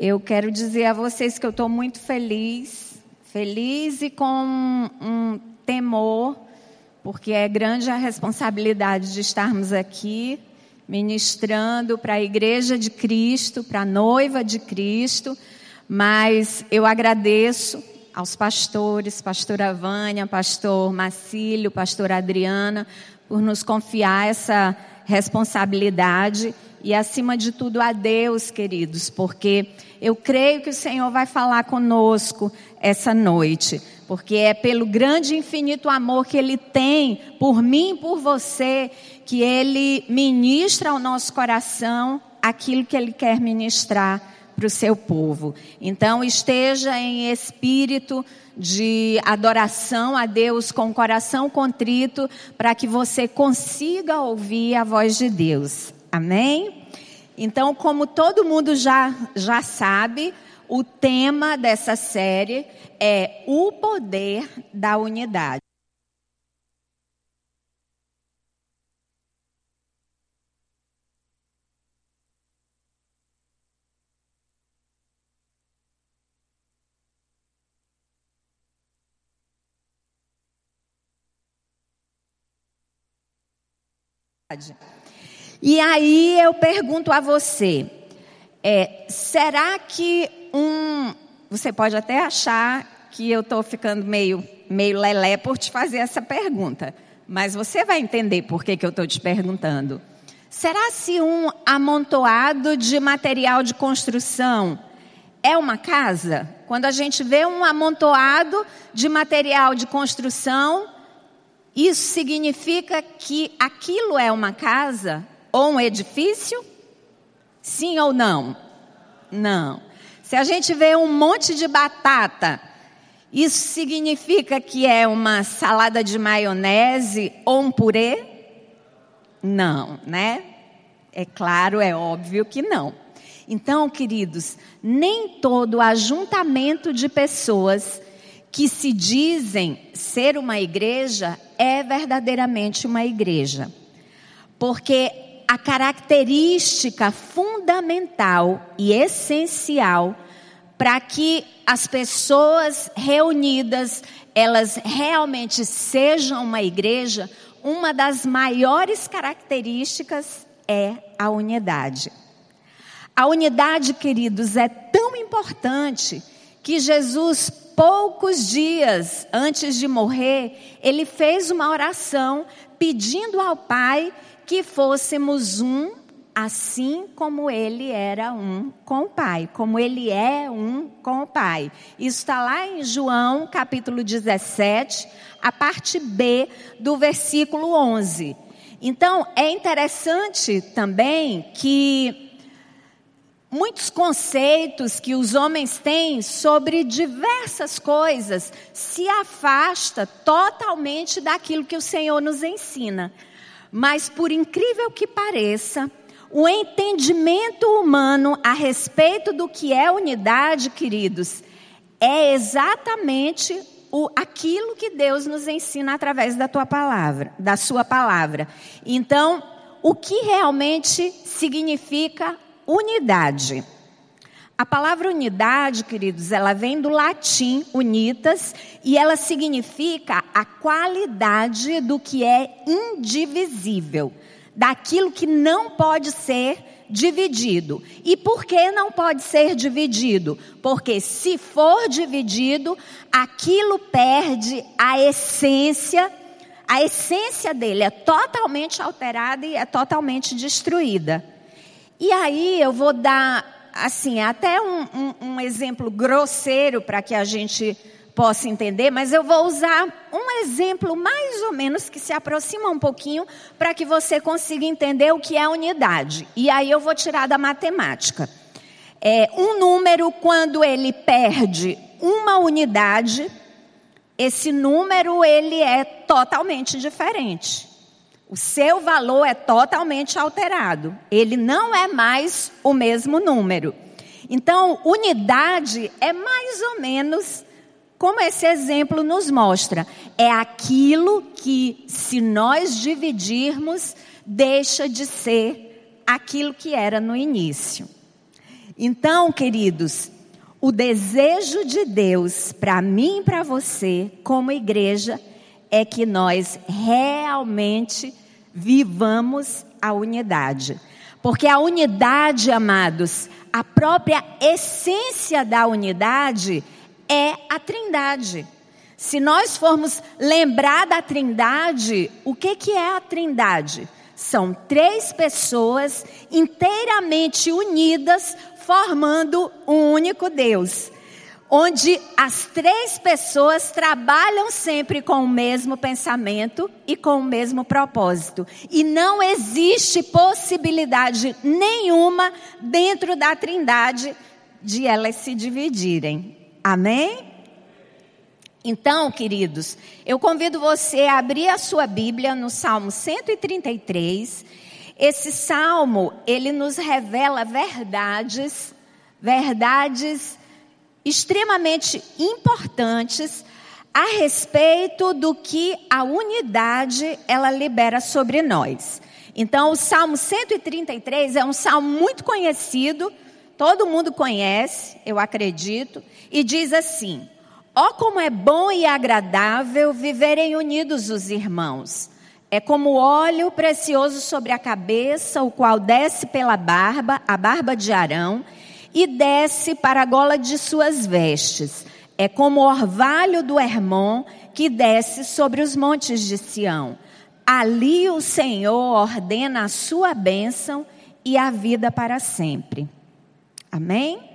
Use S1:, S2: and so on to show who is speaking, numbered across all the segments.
S1: Eu quero dizer a vocês que eu estou muito feliz, feliz e com um temor, porque é grande a responsabilidade de estarmos aqui ministrando para a igreja de Cristo, para a noiva de Cristo, mas eu agradeço aos pastores, pastora Vânia, pastor Macílio, pastor Adriana, por nos confiar essa responsabilidade e acima de tudo a Deus, queridos, porque eu creio que o Senhor vai falar conosco essa noite, porque é pelo grande e infinito amor que Ele tem por mim e por você que Ele ministra ao nosso coração aquilo que Ele quer ministrar para o seu povo. Então, esteja em espírito de adoração a Deus com o coração contrito, para que você consiga ouvir a voz de Deus. Amém? Então, como todo mundo já, já sabe, o tema dessa série é o poder da unidade. E aí eu pergunto a você, é, será que um. Você pode até achar que eu estou ficando meio, meio lelé por te fazer essa pergunta, mas você vai entender por que, que eu estou te perguntando. Será se um amontoado de material de construção é uma casa? Quando a gente vê um amontoado de material de construção, isso significa que aquilo é uma casa ou um edifício? Sim ou não? Não. Se a gente vê um monte de batata, isso significa que é uma salada de maionese ou um purê? Não, né? É claro, é óbvio que não. Então, queridos, nem todo ajuntamento de pessoas que se dizem ser uma igreja é verdadeiramente uma igreja. Porque a característica fundamental e essencial para que as pessoas reunidas elas realmente sejam uma igreja, uma das maiores características é a unidade. A unidade, queridos, é tão importante que Jesus poucos dias antes de morrer, ele fez uma oração pedindo ao Pai que fôssemos um, assim como ele era um com o Pai, como ele é um com o Pai. Isso está lá em João capítulo 17, a parte B do versículo 11. Então, é interessante também que muitos conceitos que os homens têm sobre diversas coisas se afasta totalmente daquilo que o Senhor nos ensina. Mas por incrível que pareça, o entendimento humano a respeito do que é unidade, queridos, é exatamente o, aquilo que Deus nos ensina através da tua palavra, da sua palavra. Então, o que realmente significa unidade. A palavra unidade, queridos, ela vem do latim unitas e ela significa a qualidade do que é indivisível, daquilo que não pode ser dividido. E por que não pode ser dividido? Porque se for dividido, aquilo perde a essência, a essência dele é totalmente alterada e é totalmente destruída. E aí eu vou dar, assim, até um, um, um exemplo grosseiro para que a gente possa entender, mas eu vou usar um exemplo mais ou menos que se aproxima um pouquinho para que você consiga entender o que é unidade. E aí eu vou tirar da matemática. É, um número, quando ele perde uma unidade, esse número ele é totalmente diferente. O seu valor é totalmente alterado. Ele não é mais o mesmo número. Então, unidade é mais ou menos como esse exemplo nos mostra. É aquilo que, se nós dividirmos, deixa de ser aquilo que era no início. Então, queridos, o desejo de Deus para mim e para você, como igreja, é que nós realmente vivamos a unidade. Porque a unidade, amados, a própria essência da unidade é a trindade. Se nós formos lembrar da trindade, o que, que é a trindade? São três pessoas inteiramente unidas, formando um único Deus onde as três pessoas trabalham sempre com o mesmo pensamento e com o mesmo propósito. E não existe possibilidade nenhuma dentro da Trindade de elas se dividirem. Amém? Então, queridos, eu convido você a abrir a sua Bíblia no Salmo 133. Esse salmo, ele nos revela verdades, verdades extremamente importantes a respeito do que a unidade ela libera sobre nós. Então, o Salmo 133 é um salmo muito conhecido, todo mundo conhece, eu acredito, e diz assim: Ó oh, como é bom e agradável viverem unidos os irmãos. É como óleo precioso sobre a cabeça, o qual desce pela barba, a barba de Arão, e desce para a gola de suas vestes. É como o orvalho do Hermon que desce sobre os montes de Sião. Ali o Senhor ordena a sua bênção e a vida para sempre. Amém?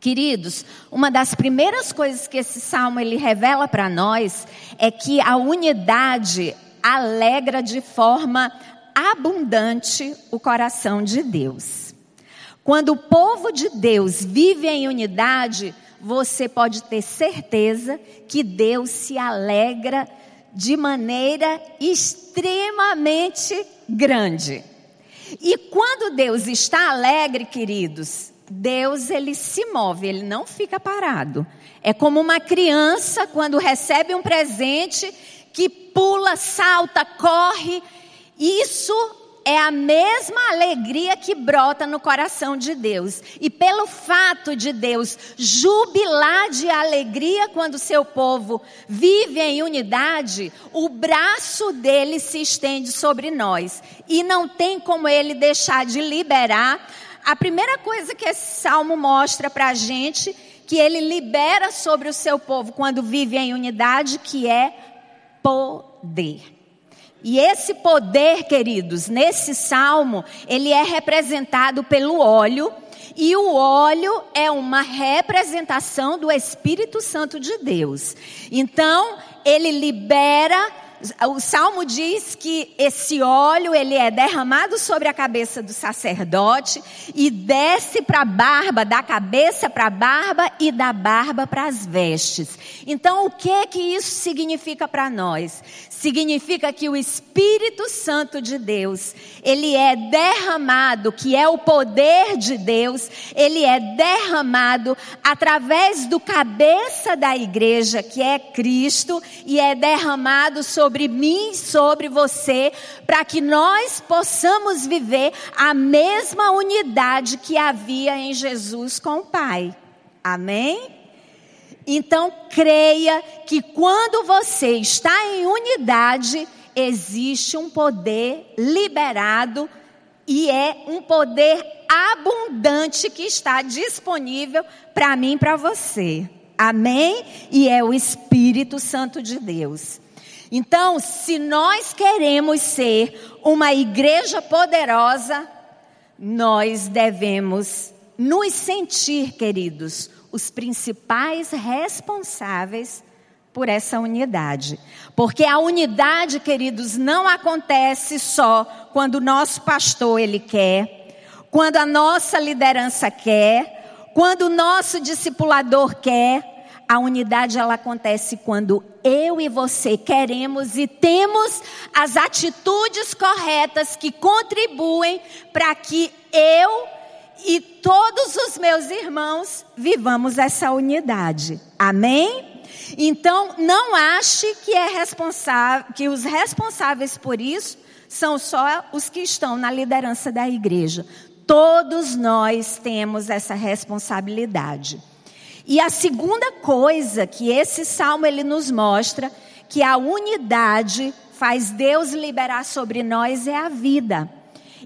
S1: Queridos, uma das primeiras coisas que esse salmo ele revela para nós é que a unidade alegra de forma abundante o coração de Deus. Quando o povo de Deus vive em unidade, você pode ter certeza que Deus se alegra de maneira extremamente grande. E quando Deus está alegre, queridos, Deus ele se move, ele não fica parado. É como uma criança quando recebe um presente que pula, salta, corre. Isso é a mesma alegria que brota no coração de Deus. E pelo fato de Deus jubilar de alegria quando seu povo vive em unidade, o braço dele se estende sobre nós. E não tem como ele deixar de liberar. A primeira coisa que esse salmo mostra para a gente, que ele libera sobre o seu povo quando vive em unidade, que é poder. E esse poder, queridos, nesse salmo, ele é representado pelo óleo, e o óleo é uma representação do Espírito Santo de Deus. Então, ele libera o salmo diz que esse óleo ele é derramado sobre a cabeça do sacerdote e desce para a barba, da cabeça para a barba e da barba para as vestes. Então, o que que isso significa para nós? Significa que o Espírito Santo de Deus, ele é derramado, que é o poder de Deus, ele é derramado através do cabeça da igreja, que é Cristo, e é derramado sobre mim, sobre você, para que nós possamos viver a mesma unidade que havia em Jesus com o Pai. Amém? Então creia que quando você está em unidade, existe um poder liberado e é um poder abundante que está disponível para mim e para você. Amém? E é o Espírito Santo de Deus. Então, se nós queremos ser uma igreja poderosa, nós devemos nos sentir, queridos, os principais responsáveis por essa unidade. Porque a unidade, queridos, não acontece só quando o nosso pastor ele quer, quando a nossa liderança quer, quando o nosso discipulador quer. A unidade ela acontece quando eu e você queremos e temos as atitudes corretas que contribuem para que eu e todos os meus irmãos vivamos essa unidade. Amém? Então, não ache que é responsável, que os responsáveis por isso são só os que estão na liderança da igreja. Todos nós temos essa responsabilidade. E a segunda coisa que esse salmo ele nos mostra, que a unidade faz Deus liberar sobre nós é a vida.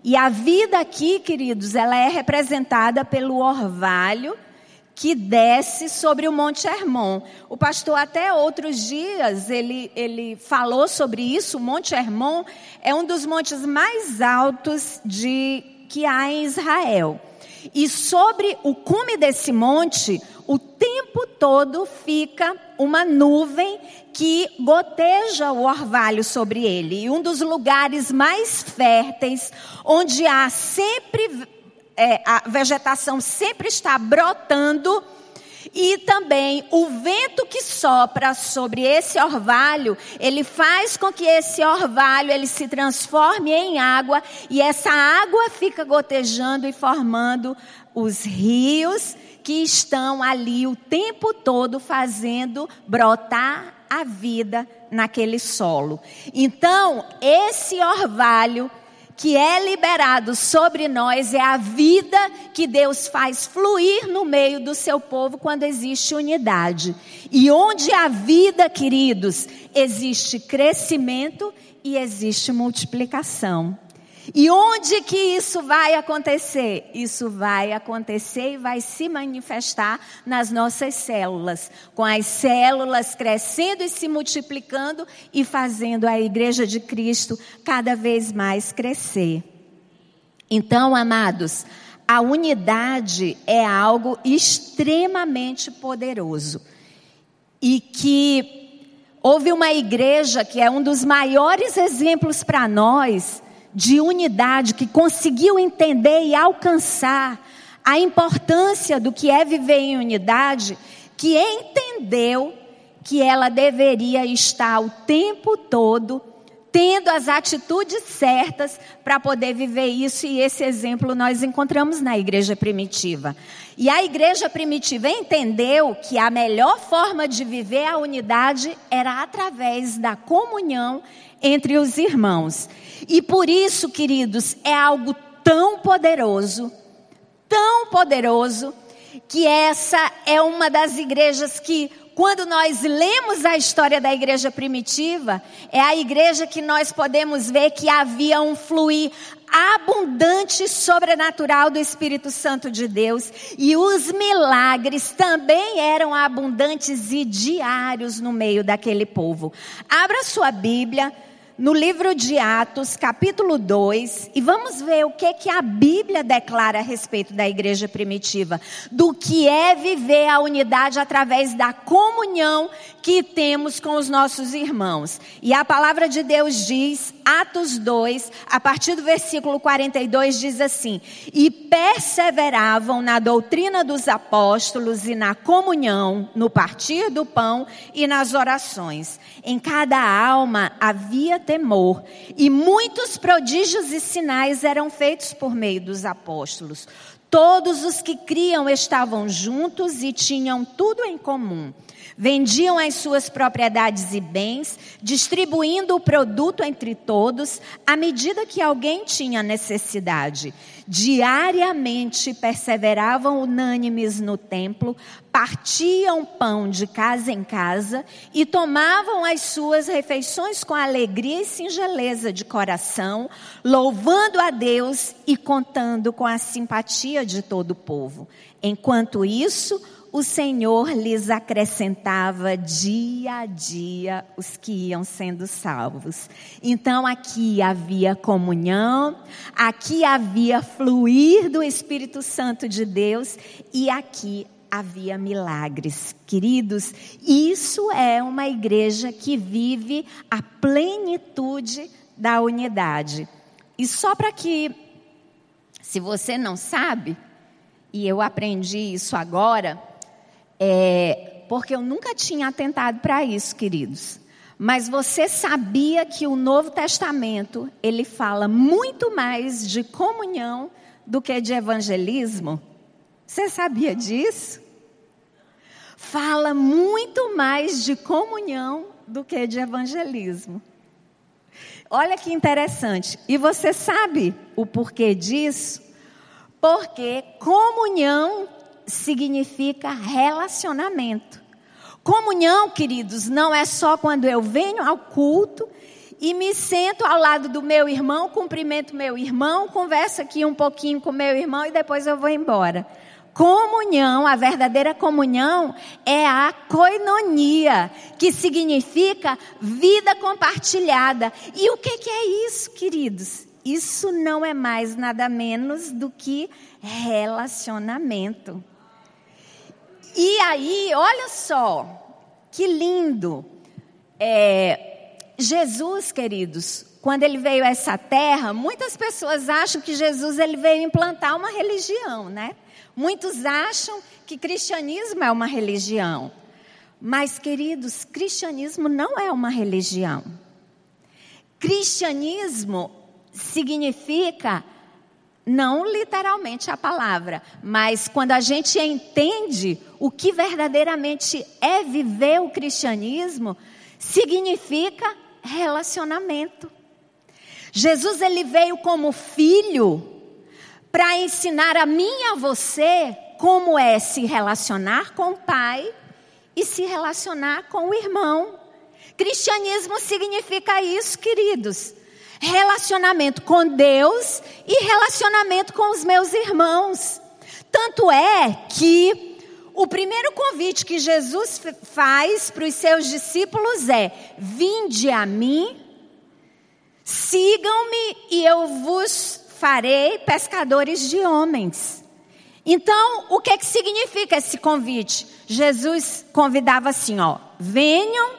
S1: E a vida aqui, queridos, ela é representada pelo orvalho que desce sobre o Monte Hermon. O pastor até outros dias ele, ele falou sobre isso. O Monte Hermon é um dos montes mais altos de que há em Israel. E sobre o cume desse monte, o tempo todo fica uma nuvem que goteja o orvalho sobre ele. E um dos lugares mais férteis, onde há sempre é, a vegetação sempre está brotando e também o vento que sopra sobre esse orvalho, ele faz com que esse orvalho ele se transforme em água e essa água fica gotejando e formando os rios que estão ali o tempo todo fazendo brotar a vida naquele solo. Então, esse orvalho que é liberado sobre nós é a vida que Deus faz fluir no meio do seu povo quando existe unidade. E onde há vida, queridos, existe crescimento e existe multiplicação. E onde que isso vai acontecer? Isso vai acontecer e vai se manifestar nas nossas células, com as células crescendo e se multiplicando e fazendo a igreja de Cristo cada vez mais crescer. Então, amados, a unidade é algo extremamente poderoso e que houve uma igreja que é um dos maiores exemplos para nós de unidade, que conseguiu entender e alcançar a importância do que é viver em unidade, que entendeu que ela deveria estar o tempo todo tendo as atitudes certas para poder viver isso, e esse exemplo nós encontramos na igreja primitiva. E a igreja primitiva entendeu que a melhor forma de viver a unidade era através da comunhão entre os irmãos. E por isso, queridos, é algo tão poderoso, tão poderoso, que essa é uma das igrejas que, quando nós lemos a história da igreja primitiva, é a igreja que nós podemos ver que havia um fluir abundante sobrenatural do Espírito Santo de Deus e os milagres também eram abundantes e diários no meio daquele povo. Abra sua Bíblia no livro de Atos, capítulo 2, e vamos ver o que, que a Bíblia declara a respeito da igreja primitiva, do que é viver a unidade através da comunhão que temos com os nossos irmãos. E a palavra de Deus diz, Atos 2, a partir do versículo 42, diz assim: E perseveravam na doutrina dos apóstolos e na comunhão, no partir do pão e nas orações. Em cada alma havia temor, e muitos prodígios e sinais eram feitos por meio dos apóstolos. Todos os que criam estavam juntos e tinham tudo em comum. Vendiam as suas propriedades e bens, distribuindo o produto entre todos, à medida que alguém tinha necessidade. Diariamente perseveravam unânimes no templo, partiam pão de casa em casa e tomavam as suas refeições com alegria e singeleza de coração, louvando a Deus e contando com a simpatia de todo o povo. Enquanto isso, o Senhor lhes acrescentava dia a dia os que iam sendo salvos. Então aqui havia comunhão, aqui havia fluir do Espírito Santo de Deus e aqui havia milagres. Queridos, isso é uma igreja que vive a plenitude da unidade. E só para que, se você não sabe, e eu aprendi isso agora, é, porque eu nunca tinha atentado para isso, queridos. Mas você sabia que o Novo Testamento, ele fala muito mais de comunhão do que de evangelismo? Você sabia disso? Fala muito mais de comunhão do que de evangelismo. Olha que interessante. E você sabe o porquê disso? Porque comunhão significa relacionamento. Comunhão, queridos, não é só quando eu venho ao culto e me sento ao lado do meu irmão, cumprimento meu irmão, converso aqui um pouquinho com meu irmão e depois eu vou embora. Comunhão, a verdadeira comunhão é a koinonia, que significa vida compartilhada. E o que, que é isso, queridos? Isso não é mais nada menos do que relacionamento. E aí, olha só, que lindo. É, Jesus, queridos, quando ele veio a essa terra, muitas pessoas acham que Jesus ele veio implantar uma religião, né? Muitos acham que cristianismo é uma religião. Mas, queridos, cristianismo não é uma religião. Cristianismo significa, não literalmente a palavra, mas quando a gente entende o que verdadeiramente é viver o cristianismo, significa relacionamento. Jesus ele veio como filho para ensinar a mim e a você como é se relacionar com o pai e se relacionar com o irmão. Cristianismo significa isso, queridos. Relacionamento com Deus e relacionamento com os meus irmãos. Tanto é que o primeiro convite que Jesus faz para os seus discípulos é: Vinde a mim, sigam-me e eu vos farei pescadores de homens. Então, o que, que significa esse convite? Jesus convidava assim: ó, venham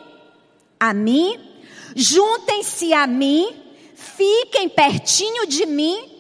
S1: a mim, juntem-se a mim, fiquem pertinho de mim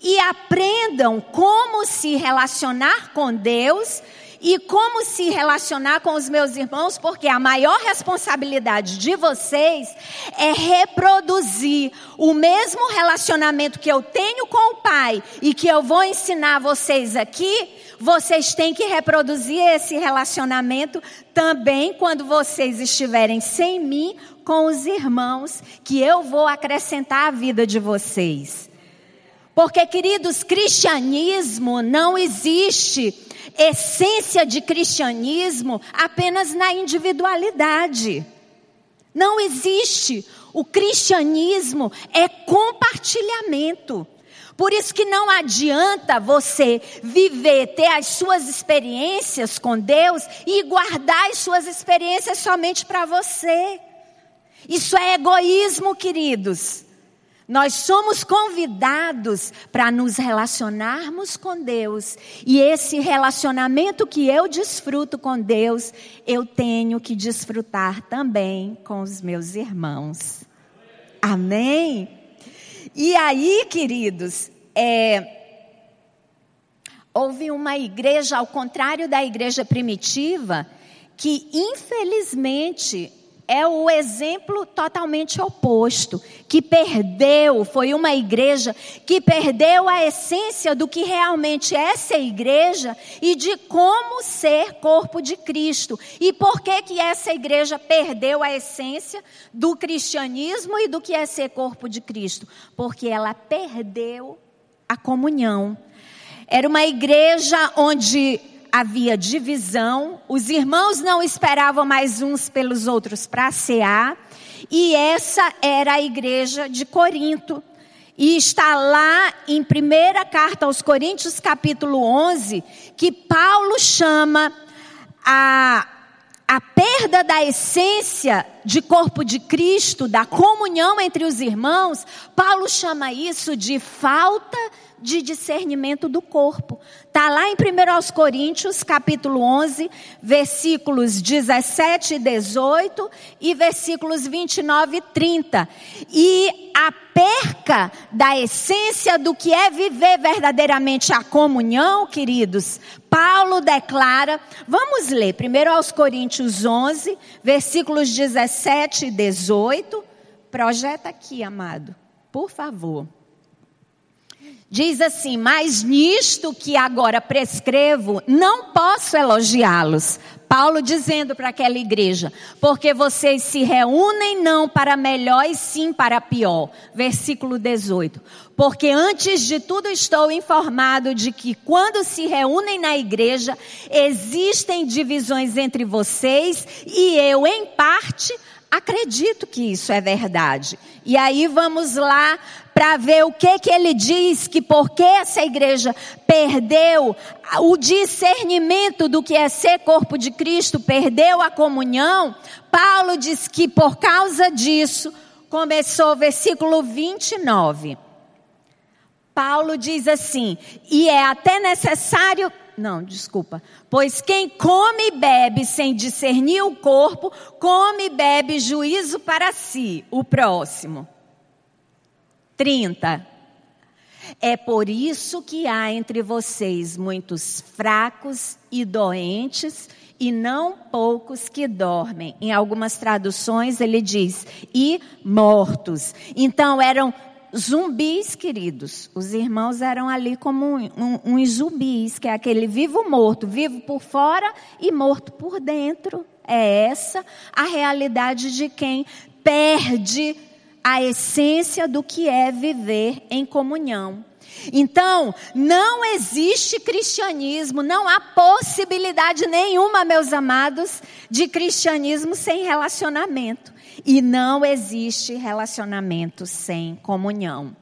S1: e aprendam como se relacionar com Deus e como se relacionar com os meus irmãos, porque a maior responsabilidade de vocês é reproduzir o mesmo relacionamento que eu tenho com o Pai e que eu vou ensinar vocês aqui. Vocês têm que reproduzir esse relacionamento também quando vocês estiverem sem mim com os irmãos, que eu vou acrescentar à vida de vocês. Porque, queridos, cristianismo não existe essência de cristianismo apenas na individualidade. Não existe. O cristianismo é compartilhamento. Por isso que não adianta você viver, ter as suas experiências com Deus e guardar as suas experiências somente para você. Isso é egoísmo, queridos. Nós somos convidados para nos relacionarmos com Deus. E esse relacionamento que eu desfruto com Deus, eu tenho que desfrutar também com os meus irmãos. Amém? E aí, queridos, é, houve uma igreja, ao contrário da igreja primitiva, que infelizmente é o exemplo totalmente oposto, que perdeu, foi uma igreja que perdeu a essência do que realmente é ser igreja e de como ser corpo de Cristo. E por que que essa igreja perdeu a essência do cristianismo e do que é ser corpo de Cristo? Porque ela perdeu a comunhão. Era uma igreja onde havia divisão, os irmãos não esperavam mais uns pelos outros para cear, e essa era a igreja de Corinto. E está lá em primeira carta aos Coríntios, capítulo 11, que Paulo chama a, a perda da essência de corpo de Cristo, da comunhão entre os irmãos, Paulo chama isso de falta de discernimento do corpo. Está lá em 1 Coríntios, capítulo 11, versículos 17 e 18 e versículos 29 e 30. E a perca da essência do que é viver verdadeiramente a comunhão, queridos, Paulo declara, vamos ler 1 Coríntios 11, versículos 17 e 18. Projeta aqui, amado, por favor. Diz assim: Mas nisto que agora prescrevo, não posso elogiá-los. Paulo dizendo para aquela igreja: Porque vocês se reúnem não para melhor e sim para pior. Versículo 18. Porque antes de tudo estou informado de que quando se reúnem na igreja, existem divisões entre vocês e eu, em parte, acredito que isso é verdade. E aí vamos lá para ver o que que ele diz que porque essa igreja perdeu o discernimento do que é ser corpo de Cristo, perdeu a comunhão, Paulo diz que por causa disso começou o versículo 29. Paulo diz assim: "E é até necessário não, desculpa. Pois quem come e bebe sem discernir o corpo, come e bebe juízo para si, o próximo. 30. É por isso que há entre vocês muitos fracos e doentes, e não poucos que dormem. Em algumas traduções ele diz, e mortos. Então eram zumbis, queridos. Os irmãos eram ali como uns um, um, zumbis, que é aquele vivo morto, vivo por fora e morto por dentro. É essa a realidade de quem perde a essência do que é viver em comunhão. Então, não existe cristianismo, não há possibilidade nenhuma, meus amados, de cristianismo sem relacionamento. E não existe relacionamento sem comunhão.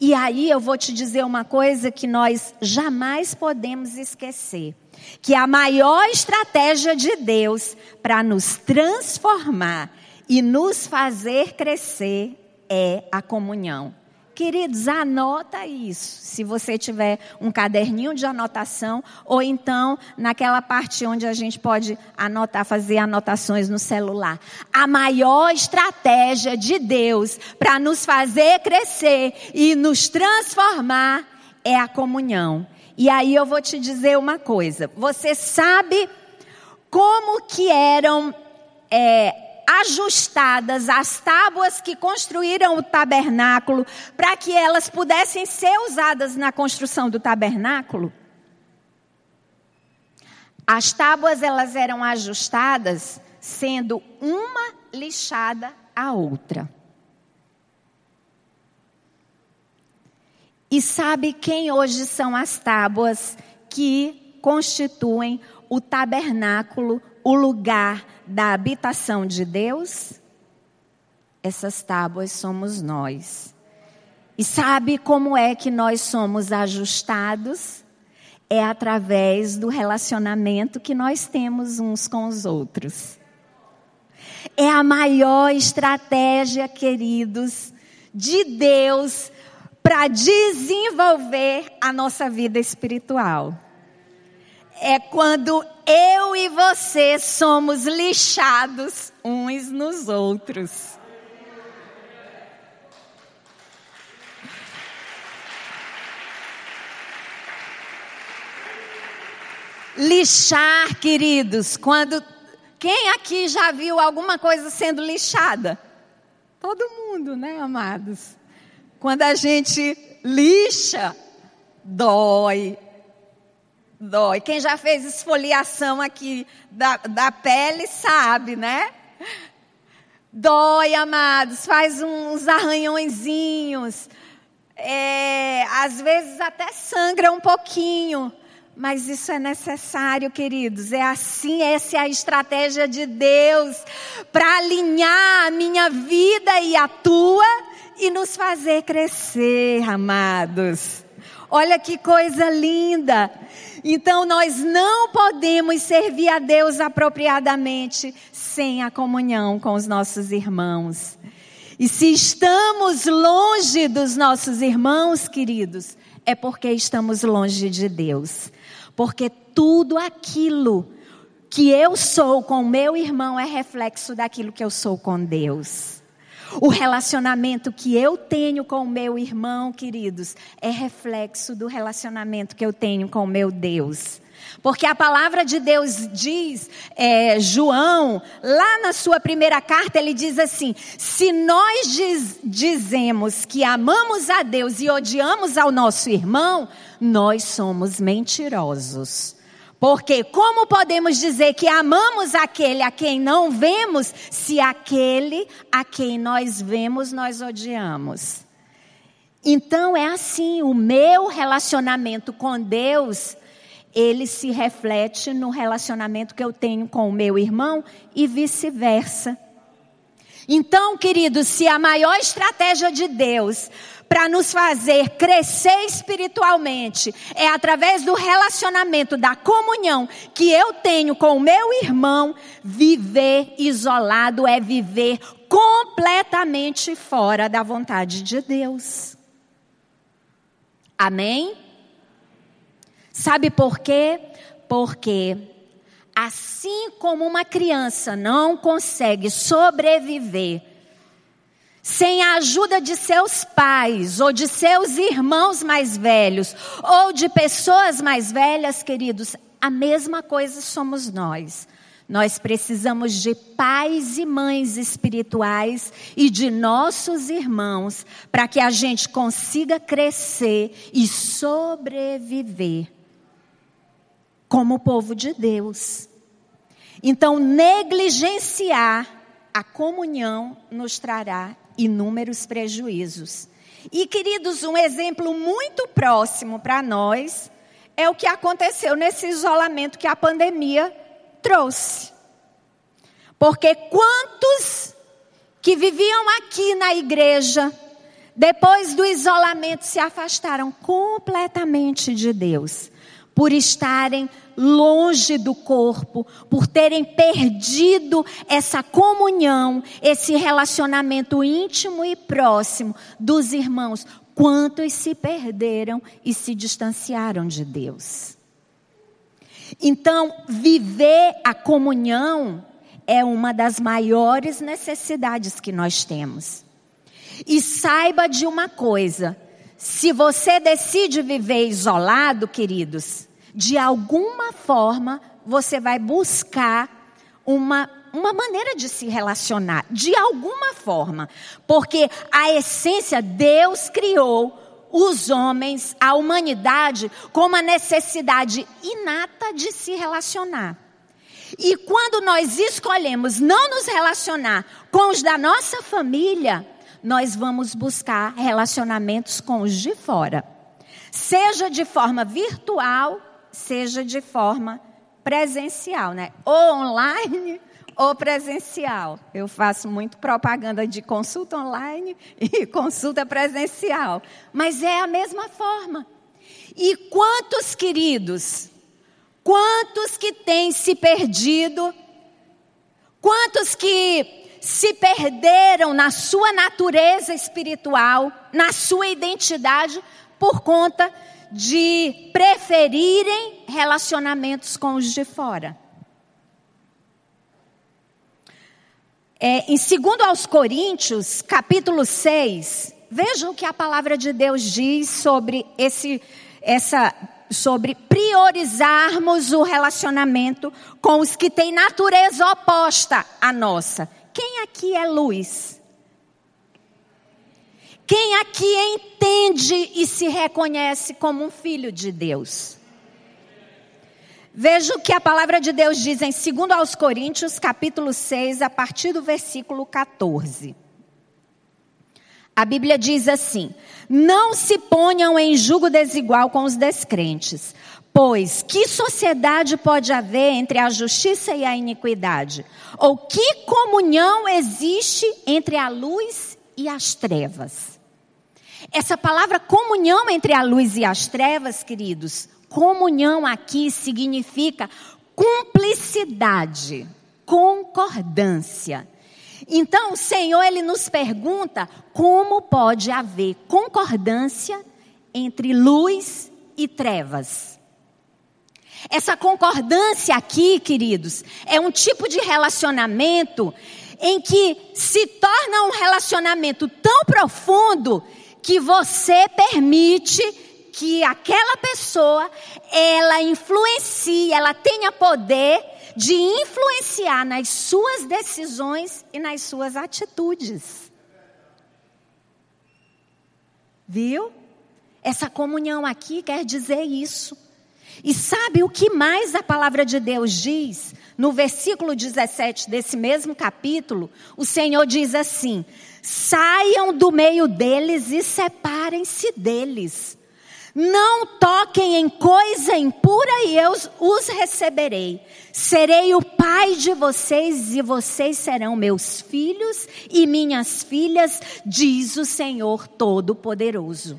S1: E aí eu vou te dizer uma coisa que nós jamais podemos esquecer: que a maior estratégia de Deus para nos transformar e nos fazer crescer é a comunhão. Queridos, anota isso. Se você tiver um caderninho de anotação, ou então naquela parte onde a gente pode anotar, fazer anotações no celular. A maior estratégia de Deus para nos fazer crescer e nos transformar é a comunhão. E aí eu vou te dizer uma coisa. Você sabe como que eram é, ajustadas as tábuas que construíram o tabernáculo para que elas pudessem ser usadas na construção do tabernáculo? As tábuas elas eram ajustadas sendo uma lixada à outra. E sabe quem hoje são as tábuas que constituem o tabernáculo, o lugar da habitação de Deus, essas tábuas somos nós. E sabe como é que nós somos ajustados? É através do relacionamento que nós temos uns com os outros. É a maior estratégia, queridos, de Deus para desenvolver a nossa vida espiritual é quando eu e você somos lixados uns nos outros. Lixar, queridos, quando. Quem aqui já viu alguma coisa sendo lixada? Todo mundo, né, amados? Quando a gente lixa, dói, dói. Quem já fez esfoliação aqui da, da pele sabe, né? Dói, amados, faz uns arranhõezinhos. É, às vezes até sangra um pouquinho. Mas isso é necessário, queridos. É assim, essa é a estratégia de Deus para alinhar a minha vida e a tua e nos fazer crescer, amados. Olha que coisa linda. Então nós não podemos servir a Deus apropriadamente sem a comunhão com os nossos irmãos. E se estamos longe dos nossos irmãos, queridos, é porque estamos longe de Deus. Porque tudo aquilo que eu sou com meu irmão é reflexo daquilo que eu sou com Deus. O relacionamento que eu tenho com o meu irmão, queridos, é reflexo do relacionamento que eu tenho com o meu Deus. Porque a palavra de Deus diz, é, João, lá na sua primeira carta, ele diz assim: se nós diz, dizemos que amamos a Deus e odiamos ao nosso irmão, nós somos mentirosos. Porque como podemos dizer que amamos aquele a quem não vemos, se aquele a quem nós vemos nós odiamos? Então é assim, o meu relacionamento com Deus ele se reflete no relacionamento que eu tenho com o meu irmão e vice-versa. Então, queridos, se a maior estratégia de Deus para nos fazer crescer espiritualmente é através do relacionamento, da comunhão que eu tenho com o meu irmão, viver isolado é viver completamente fora da vontade de Deus. Amém? Sabe por quê? Porque assim como uma criança não consegue sobreviver sem a ajuda de seus pais ou de seus irmãos mais velhos ou de pessoas mais velhas, queridos, a mesma coisa somos nós. Nós precisamos de pais e mães espirituais e de nossos irmãos para que a gente consiga crescer e sobreviver como povo de Deus. Então, negligenciar a comunhão nos trará inúmeros prejuízos. E, queridos, um exemplo muito próximo para nós é o que aconteceu nesse isolamento que a pandemia trouxe. Porque quantos que viviam aqui na igreja, depois do isolamento, se afastaram completamente de Deus, por estarem longe do corpo, por terem perdido essa comunhão, esse relacionamento íntimo e próximo dos irmãos. Quantos se perderam e se distanciaram de Deus? Então, viver a comunhão é uma das maiores necessidades que nós temos. E saiba de uma coisa: se você decide viver isolado, queridos, de alguma forma você vai buscar uma, uma maneira de se relacionar, de alguma forma. Porque a essência, Deus criou os homens, a humanidade, com uma necessidade inata de se relacionar. E quando nós escolhemos não nos relacionar com os da nossa família, nós vamos buscar relacionamentos com os de fora. Seja de forma virtual seja de forma presencial, né? Ou online ou presencial. Eu faço muito propaganda de consulta online e consulta presencial, mas é a mesma forma. E quantos queridos, quantos que têm se perdido, quantos que se perderam na sua natureza espiritual, na sua identidade, por conta de preferirem relacionamentos com os de fora. É, em 2 aos Coríntios, capítulo 6, vejam o que a palavra de Deus diz sobre esse, essa, sobre priorizarmos o relacionamento com os que têm natureza oposta à nossa. Quem aqui é luz? Quem aqui entende e se reconhece como um filho de Deus? Veja o que a palavra de Deus diz em 2 aos Coríntios, capítulo 6, a partir do versículo 14. A Bíblia diz assim: Não se ponham em julgo desigual com os descrentes, pois que sociedade pode haver entre a justiça e a iniquidade? Ou que comunhão existe entre a luz e as trevas? Essa palavra comunhão entre a luz e as trevas, queridos, comunhão aqui significa cumplicidade, concordância. Então, o Senhor ele nos pergunta como pode haver concordância entre luz e trevas. Essa concordância aqui, queridos, é um tipo de relacionamento em que se torna um relacionamento tão profundo que você permite que aquela pessoa, ela influencia, ela tenha poder de influenciar nas suas decisões e nas suas atitudes. Viu? Essa comunhão aqui quer dizer isso. E sabe o que mais a palavra de Deus diz? No versículo 17 desse mesmo capítulo, o Senhor diz assim: saiam do meio deles e separem-se deles. Não toquem em coisa impura e eu os receberei. Serei o pai de vocês e vocês serão meus filhos e minhas filhas, diz o Senhor Todo-Poderoso.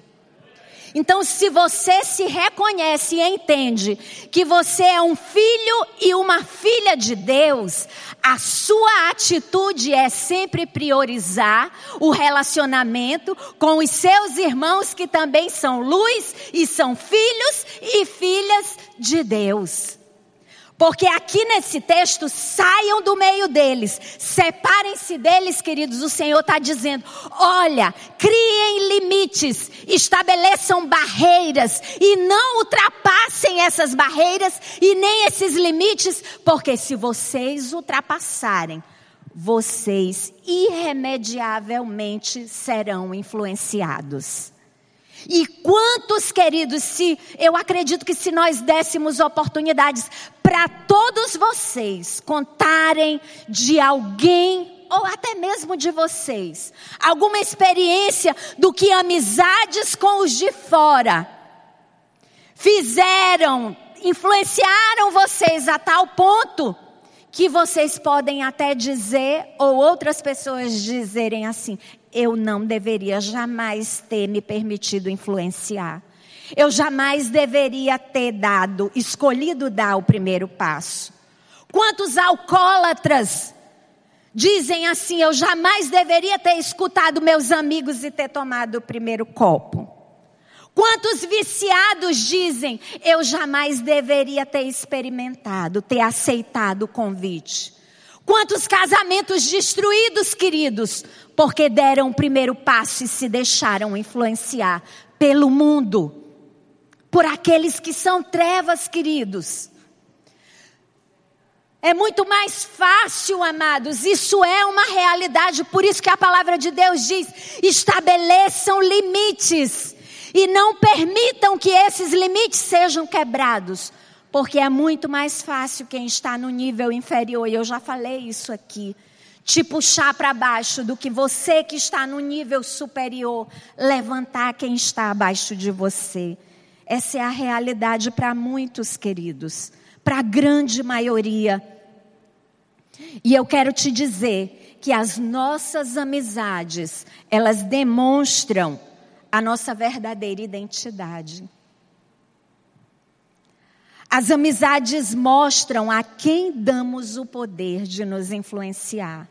S1: Então, se você se reconhece e entende que você é um filho e uma filha de Deus, a sua atitude é sempre priorizar o relacionamento com os seus irmãos que também são luz e são filhos e filhas de Deus. Porque aqui nesse texto, saiam do meio deles, separem-se deles, queridos. O Senhor está dizendo: olha, criem limites, estabeleçam barreiras e não ultrapassem essas barreiras e nem esses limites, porque se vocês ultrapassarem, vocês irremediavelmente serão influenciados. E quantos queridos, se eu acredito que se nós dessemos oportunidades para todos vocês contarem de alguém ou até mesmo de vocês, alguma experiência do que amizades com os de fora fizeram, influenciaram vocês a tal ponto que vocês podem até dizer, ou outras pessoas dizerem assim: eu não deveria jamais ter me permitido influenciar. Eu jamais deveria ter dado, escolhido dar o primeiro passo. Quantos alcoólatras dizem assim: eu jamais deveria ter escutado meus amigos e ter tomado o primeiro copo? Quantos viciados dizem: eu jamais deveria ter experimentado, ter aceitado o convite? Quantos casamentos destruídos, queridos, porque deram o primeiro passo e se deixaram influenciar pelo mundo, por aqueles que são trevas, queridos. É muito mais fácil, amados, isso é uma realidade, por isso que a palavra de Deus diz: estabeleçam limites e não permitam que esses limites sejam quebrados porque é muito mais fácil quem está no nível inferior, e eu já falei isso aqui, te puxar para baixo do que você que está no nível superior levantar quem está abaixo de você. Essa é a realidade para muitos queridos, para a grande maioria. E eu quero te dizer que as nossas amizades, elas demonstram a nossa verdadeira identidade. As amizades mostram a quem damos o poder de nos influenciar.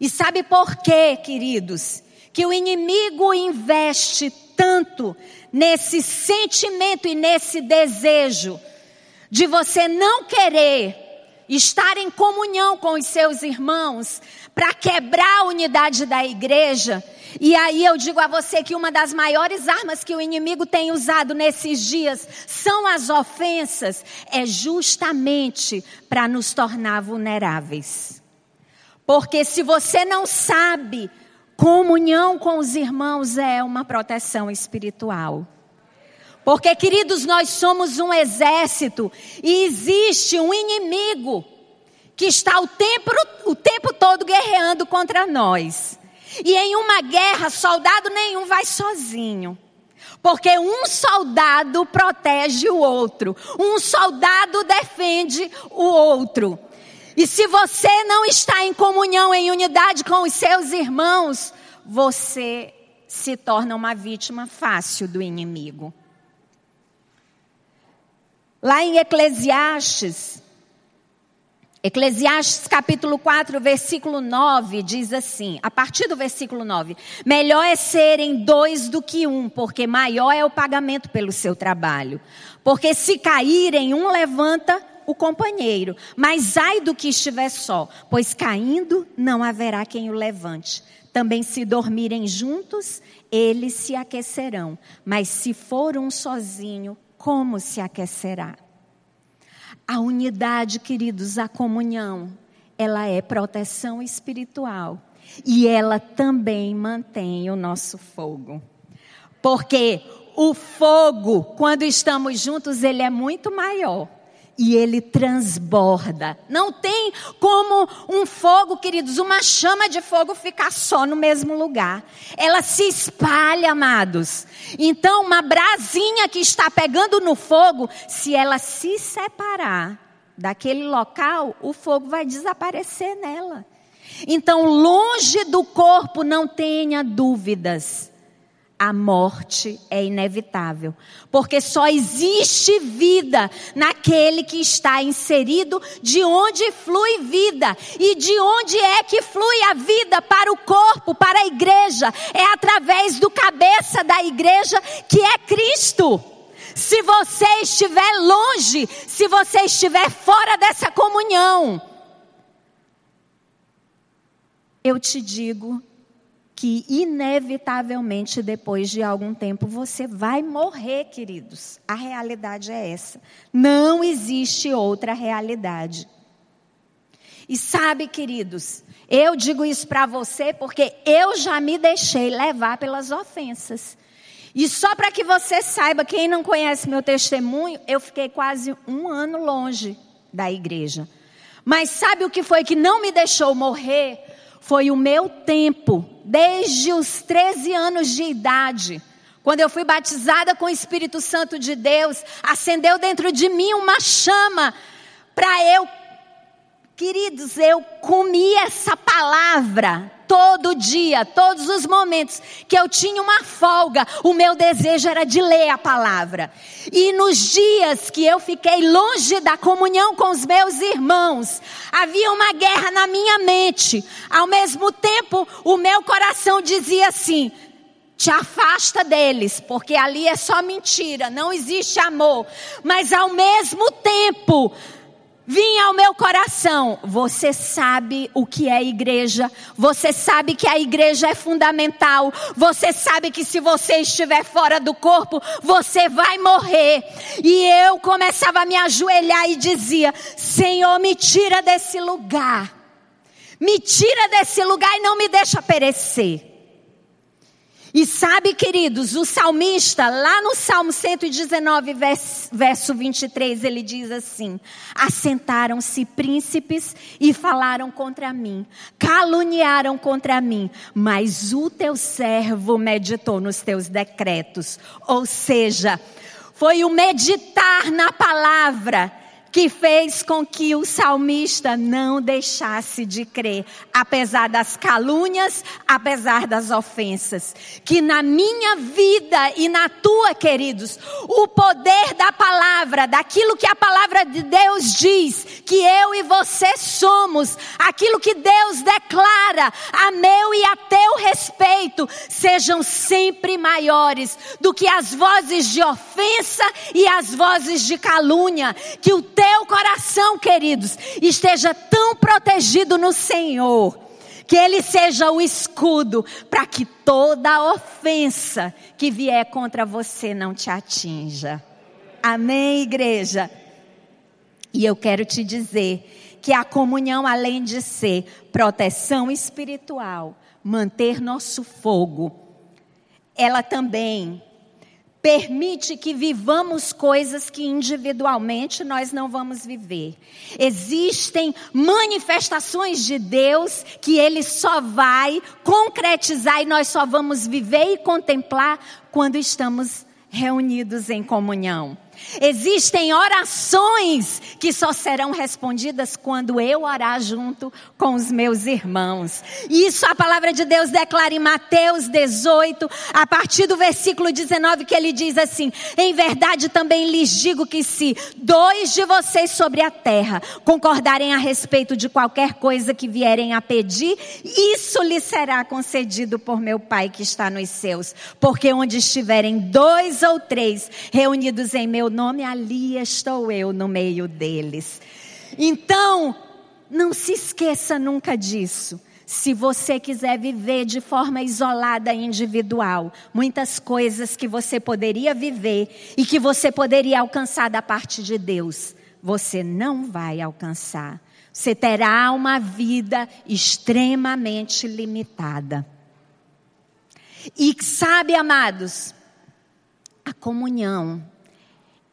S1: E sabe por quê, queridos? Que o inimigo investe tanto nesse sentimento e nesse desejo de você não querer estar em comunhão com os seus irmãos para quebrar a unidade da igreja e aí eu digo a você que uma das maiores armas que o inimigo tem usado nesses dias são as ofensas, é justamente para nos tornar vulneráveis. Porque se você não sabe, comunhão com os irmãos é uma proteção espiritual. Porque, queridos, nós somos um exército e existe um inimigo que está o tempo, o tempo todo guerreando contra nós. E em uma guerra, soldado nenhum vai sozinho. Porque um soldado protege o outro, um soldado defende o outro. E se você não está em comunhão, em unidade com os seus irmãos, você se torna uma vítima fácil do inimigo. Lá em Eclesiastes, Eclesiastes capítulo 4, versículo 9 diz assim, a partir do versículo 9: Melhor é serem dois do que um, porque maior é o pagamento pelo seu trabalho. Porque se caírem, um levanta o companheiro, mas ai do que estiver só, pois caindo não haverá quem o levante. Também se dormirem juntos, eles se aquecerão. Mas se for um sozinho, como se aquecerá? A unidade, queridos, a comunhão, ela é proteção espiritual e ela também mantém o nosso fogo. Porque o fogo, quando estamos juntos, ele é muito maior e ele transborda. Não tem como um fogo, queridos, uma chama de fogo ficar só no mesmo lugar. Ela se espalha, amados. Então, uma brasinha que está pegando no fogo, se ela se separar daquele local, o fogo vai desaparecer nela. Então, longe do corpo, não tenha dúvidas a morte é inevitável, porque só existe vida naquele que está inserido, de onde flui vida. E de onde é que flui a vida para o corpo, para a igreja? É através do cabeça da igreja, que é Cristo. Se você estiver longe, se você estiver fora dessa comunhão, eu te digo que inevitavelmente depois de algum tempo você vai morrer, queridos. A realidade é essa. Não existe outra realidade. E sabe, queridos, eu digo isso para você porque eu já me deixei levar pelas ofensas. E só para que você saiba, quem não conhece meu testemunho, eu fiquei quase um ano longe da igreja. Mas sabe o que foi que não me deixou morrer? Foi o meu tempo, desde os 13 anos de idade. Quando eu fui batizada com o Espírito Santo de Deus, acendeu dentro de mim uma chama para eu, queridos, eu comi essa palavra todo dia, todos os momentos que eu tinha uma folga, o meu desejo era de ler a palavra. E nos dias que eu fiquei longe da comunhão com os meus irmãos, havia uma guerra na minha mente. Ao mesmo tempo, o meu coração dizia assim: te afasta deles, porque ali é só mentira, não existe amor. Mas ao mesmo tempo, vinha ao meu coração. Você sabe o que é igreja. Você sabe que a igreja é fundamental. Você sabe que se você estiver fora do corpo, você vai morrer. E eu começava a me ajoelhar e dizia: Senhor, me tira desse lugar. Me tira desse lugar e não me deixa perecer. E sabe, queridos, o salmista, lá no Salmo 119, verso 23, ele diz assim: Assentaram-se príncipes e falaram contra mim, caluniaram contra mim, mas o teu servo meditou nos teus decretos. Ou seja, foi o meditar na palavra que fez com que o salmista não deixasse de crer, apesar das calúnias, apesar das ofensas. Que na minha vida e na tua, queridos, o poder da palavra, daquilo que a palavra de Deus diz, que eu e você somos, aquilo que Deus declara a meu e a teu respeito, sejam sempre maiores do que as vozes de ofensa e as vozes de calúnia. Que o teu teu coração, queridos, esteja tão protegido no Senhor, que Ele seja o escudo para que toda ofensa que vier contra você não te atinja. Amém, igreja? E eu quero te dizer que a comunhão, além de ser proteção espiritual, manter nosso fogo, ela também permite que vivamos coisas que individualmente nós não vamos viver. Existem manifestações de Deus que Ele só vai concretizar e nós só vamos viver e contemplar quando estamos reunidos em comunhão. Existem orações que só serão respondidas quando eu orar junto com os meus irmãos. Isso a palavra de Deus declara em Mateus 18, a partir do versículo 19, que ele diz assim: Em verdade também lhes digo que se dois de vocês sobre a terra concordarem a respeito de qualquer coisa que vierem a pedir, isso lhes será concedido por meu Pai que está nos céus. Porque onde estiverem dois ou três reunidos em meu nome, ali estou eu no meio deles. Então, não se esqueça nunca disso. Se você quiser viver de forma isolada e individual, muitas coisas que você poderia viver e que você poderia alcançar da parte de Deus, você não vai alcançar. Você terá uma vida extremamente limitada. E sabe, amados, a comunhão,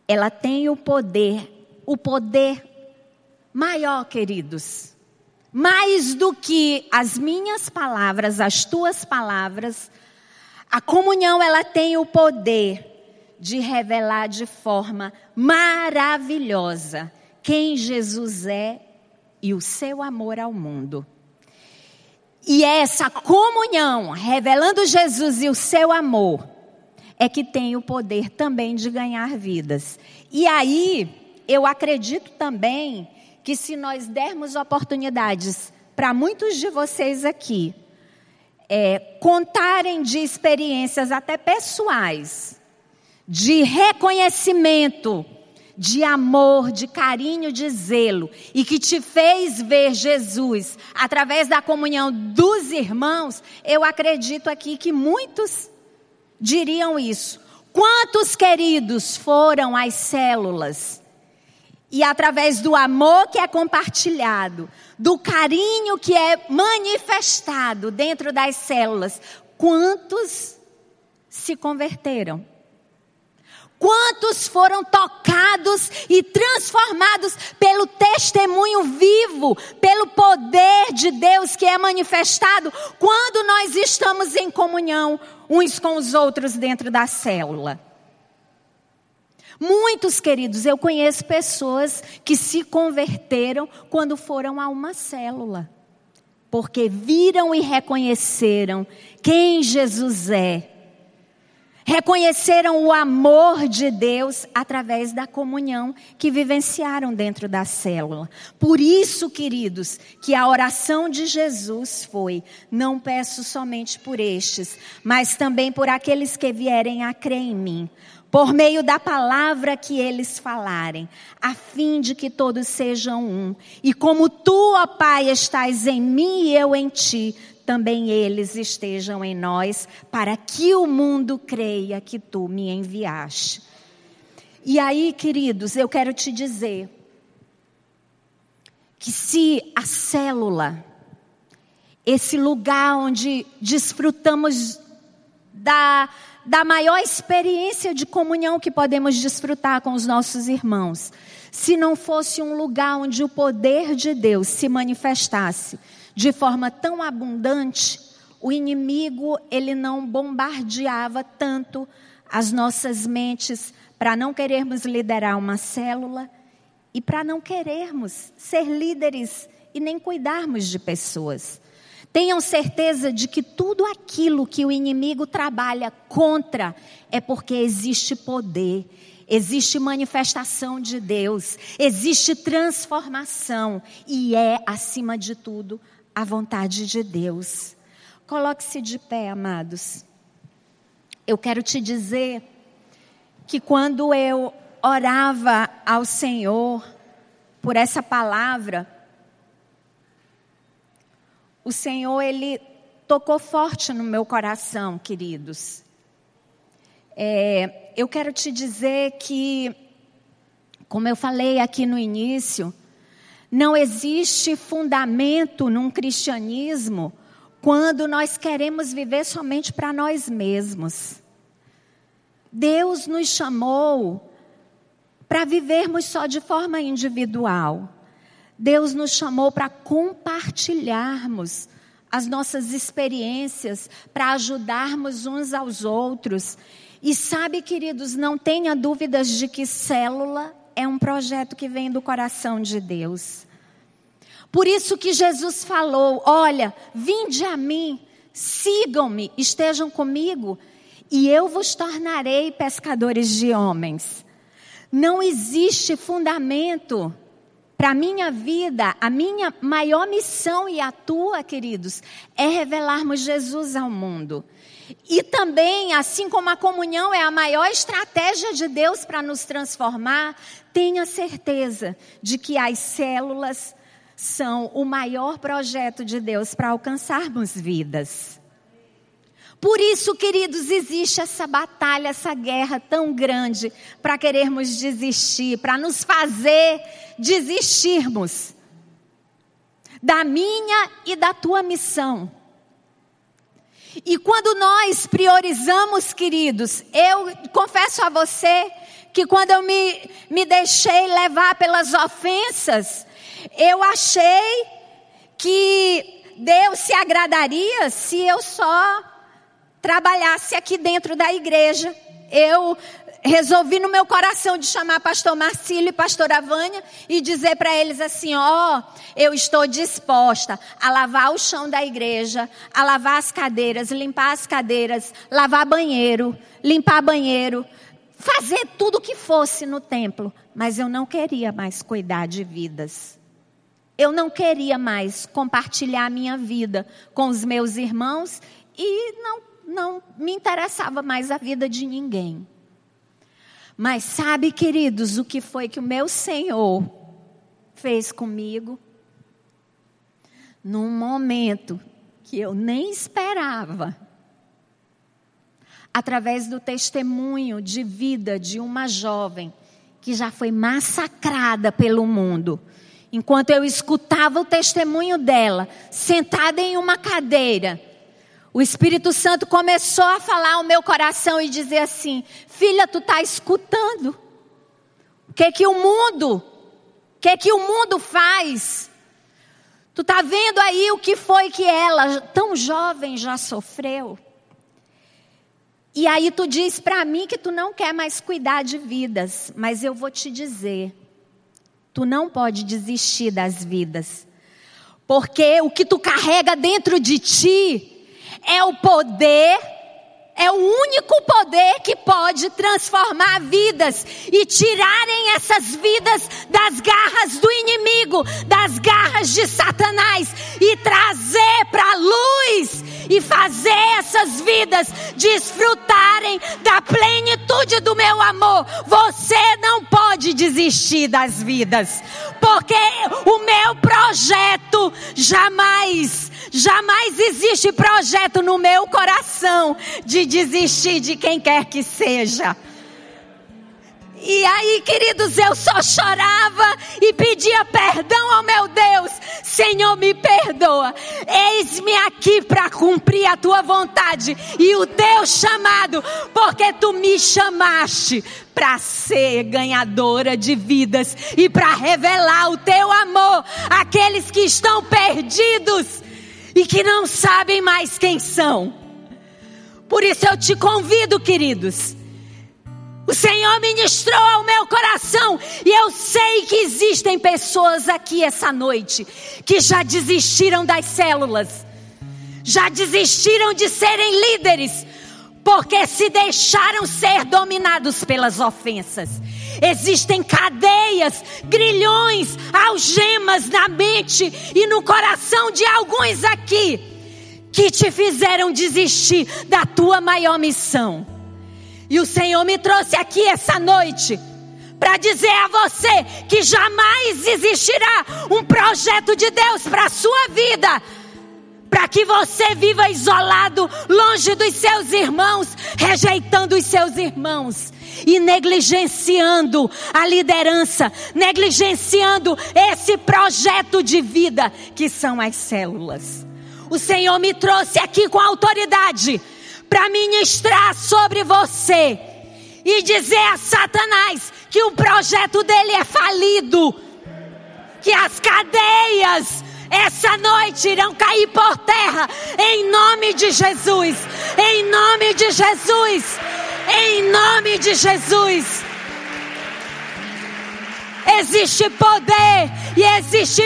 S1: ela tem o poder, o poder maior, queridos. Mais do que as minhas palavras, as tuas palavras, a comunhão ela tem o poder de revelar de forma maravilhosa quem Jesus é e o seu amor ao mundo. E essa comunhão, revelando Jesus e o seu amor, é que tem o poder também de ganhar vidas. E aí, eu acredito também que se nós dermos oportunidades para muitos de vocês aqui, é, contarem de experiências até pessoais, de reconhecimento, de amor, de carinho, de zelo, e que te fez ver Jesus através da comunhão dos irmãos, eu acredito aqui que muitos diriam isso. Quantos queridos foram as células? E através do amor que é compartilhado, do carinho que é manifestado dentro das células, quantos se converteram? Quantos foram tocados e transformados pelo testemunho vivo, pelo poder de Deus que é manifestado quando nós estamos em comunhão uns com os outros dentro da célula? Muitos queridos, eu conheço pessoas que se converteram quando foram a uma célula, porque viram e reconheceram quem Jesus é reconheceram o amor de Deus através da comunhão que vivenciaram dentro da célula. Por isso, queridos, que a oração de Jesus foi: Não peço somente por estes, mas também por aqueles que vierem a crer em mim. Por meio da palavra que eles falarem, a fim de que todos sejam um. E como tu, ó Pai, estás em mim e eu em ti, também eles estejam em nós, para que o mundo creia que tu me enviaste. E aí, queridos, eu quero te dizer que se a célula, esse lugar onde desfrutamos da, da maior experiência de comunhão que podemos desfrutar com os nossos irmãos, se não fosse um lugar onde o poder de Deus se manifestasse, de forma tão abundante, o inimigo ele não bombardeava tanto as nossas mentes para não querermos liderar uma célula e para não querermos ser líderes e nem cuidarmos de pessoas. Tenham certeza de que tudo aquilo que o inimigo trabalha contra é porque existe poder, existe manifestação de Deus, existe transformação e é, acima de tudo, a vontade de Deus. Coloque-se de pé, amados. Eu quero te dizer que quando eu orava ao Senhor por essa palavra, o Senhor, Ele tocou forte no meu coração, queridos. É, eu quero te dizer que, como eu falei aqui no início, não existe fundamento num cristianismo quando nós queremos viver somente para nós mesmos. Deus nos chamou para vivermos só de forma individual. Deus nos chamou para compartilharmos as nossas experiências, para ajudarmos uns aos outros. E sabe, queridos, não tenha dúvidas de que célula é um projeto que vem do coração de Deus. Por isso que Jesus falou: Olha, vinde a mim, sigam-me, estejam comigo, e eu vos tornarei pescadores de homens. Não existe fundamento para a minha vida, a minha maior missão e a tua, queridos, é revelarmos Jesus ao mundo. E também, assim como a comunhão é a maior estratégia de Deus para nos transformar, tenha certeza de que as células são o maior projeto de Deus para alcançarmos vidas. Por isso, queridos, existe essa batalha, essa guerra tão grande para querermos desistir, para nos fazer desistirmos da minha e da tua missão. E quando nós priorizamos, queridos, eu confesso a você que quando eu me, me deixei levar pelas ofensas, eu achei que Deus se agradaria se eu só trabalhasse aqui dentro da igreja. Eu resolvi no meu coração de chamar pastor Marcílio e pastora Vânia e dizer para eles assim: ó, oh, eu estou disposta a lavar o chão da igreja, a lavar as cadeiras, limpar as cadeiras, lavar banheiro, limpar banheiro, fazer tudo o que fosse no templo, mas eu não queria mais cuidar de vidas. Eu não queria mais compartilhar a minha vida com os meus irmãos e não não me interessava mais a vida de ninguém. Mas sabe, queridos, o que foi que o meu Senhor fez comigo? Num momento que eu nem esperava, através do testemunho de vida de uma jovem que já foi massacrada pelo mundo. Enquanto eu escutava o testemunho dela, sentada em uma cadeira, o Espírito Santo começou a falar ao meu coração e dizer assim: Filha, tu está escutando? O que que o mundo, o que que o mundo faz? Tu está vendo aí o que foi que ela, tão jovem, já sofreu? E aí tu diz para mim que tu não quer mais cuidar de vidas, mas eu vou te dizer, tu não pode desistir das vidas. Porque o que tu carrega dentro de ti é o poder, é o único poder que pode transformar vidas e tirarem essas vidas das garras do inimigo, das garras de Satanás e trazer para a luz e fazer essas vidas desfrutarem da plenitude do meu amor. Você não pode desistir das vidas, porque o meu projeto jamais Jamais existe projeto no meu coração de desistir de quem quer que seja. E aí, queridos, eu só chorava e pedia perdão ao meu Deus. Senhor, me perdoa. Eis-me aqui para cumprir a tua vontade e o teu chamado, porque tu me chamaste para ser ganhadora de vidas e para revelar o teu amor àqueles que estão perdidos e que não sabem mais quem são. Por isso eu te convido, queridos. O Senhor ministrou ao meu coração e eu sei que existem pessoas aqui essa noite que já desistiram das células, já desistiram de serem líderes, porque se deixaram ser dominados pelas ofensas. Existem cadeias, grilhões, algemas na mente e no coração de alguns aqui que te fizeram desistir da tua maior missão. E o Senhor me trouxe aqui essa noite para dizer a você que jamais existirá um projeto de Deus para a sua vida para que você viva isolado, longe dos seus irmãos, rejeitando os seus irmãos e negligenciando a liderança, negligenciando esse projeto de vida que são as células. O Senhor me trouxe aqui com autoridade para ministrar sobre você e dizer a Satanás que o projeto dele é falido, que as cadeias essa noite irão cair por terra, em nome de Jesus, em nome de Jesus, em nome de Jesus. Existe poder e existe